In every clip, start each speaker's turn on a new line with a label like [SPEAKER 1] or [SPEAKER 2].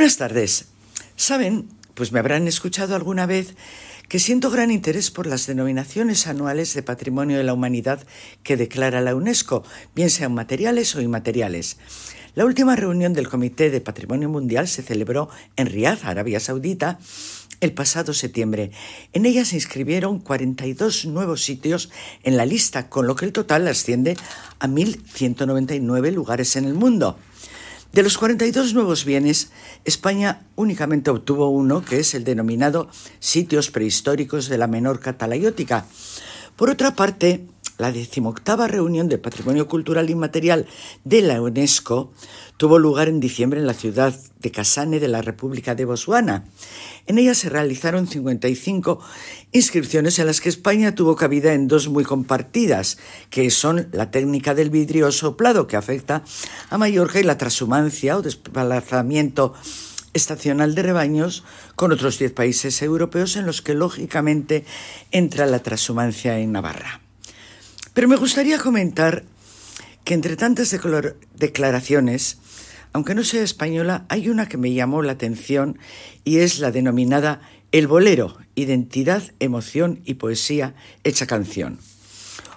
[SPEAKER 1] Buenas tardes. Saben, pues me habrán escuchado alguna vez que siento gran interés por las denominaciones anuales de Patrimonio de la Humanidad que declara la UNESCO, bien sean materiales o inmateriales. La última reunión del Comité de Patrimonio Mundial se celebró en Riad, Arabia Saudita, el pasado septiembre. En ella se inscribieron 42 nuevos sitios en la lista, con lo que el total asciende a 1.199 lugares en el mundo. De los 42 nuevos bienes, España únicamente obtuvo uno, que es el denominado Sitios Prehistóricos de la Menor Catalayótica. Por otra parte, la decimoctava reunión de Patrimonio Cultural Inmaterial de la UNESCO tuvo lugar en diciembre en la ciudad de Kasane de la República de Botswana. En ella se realizaron 55 inscripciones en las que España tuvo cabida en dos muy compartidas, que son la técnica del vidrio soplado que afecta a Mallorca y la transhumancia o desplazamiento estacional de rebaños con otros 10 países europeos en los que lógicamente entra la transhumancia en Navarra. Pero me gustaría comentar que entre tantas declaraciones, aunque no sea española, hay una que me llamó la atención y es la denominada El bolero, identidad, emoción y poesía hecha canción.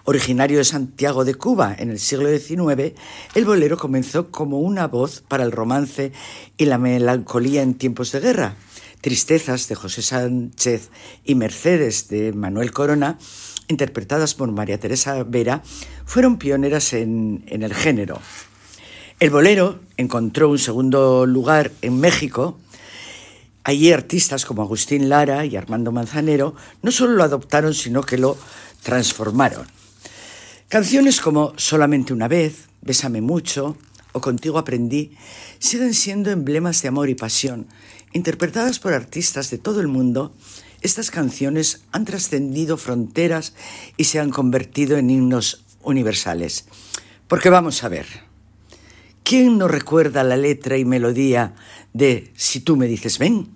[SPEAKER 1] Originario de Santiago de Cuba en el siglo XIX, el bolero comenzó como una voz para el romance y la melancolía en tiempos de guerra. Tristezas de José Sánchez y Mercedes de Manuel Corona interpretadas por María Teresa Vera, fueron pioneras en, en el género. El bolero encontró un segundo lugar en México. Allí artistas como Agustín Lara y Armando Manzanero no solo lo adoptaron, sino que lo transformaron. Canciones como Solamente una vez, Bésame mucho o Contigo aprendí siguen siendo emblemas de amor y pasión, interpretadas por artistas de todo el mundo estas canciones han trascendido fronteras y se han convertido en himnos universales. Porque vamos a ver, ¿quién no recuerda la letra y melodía de Si tú me dices ven?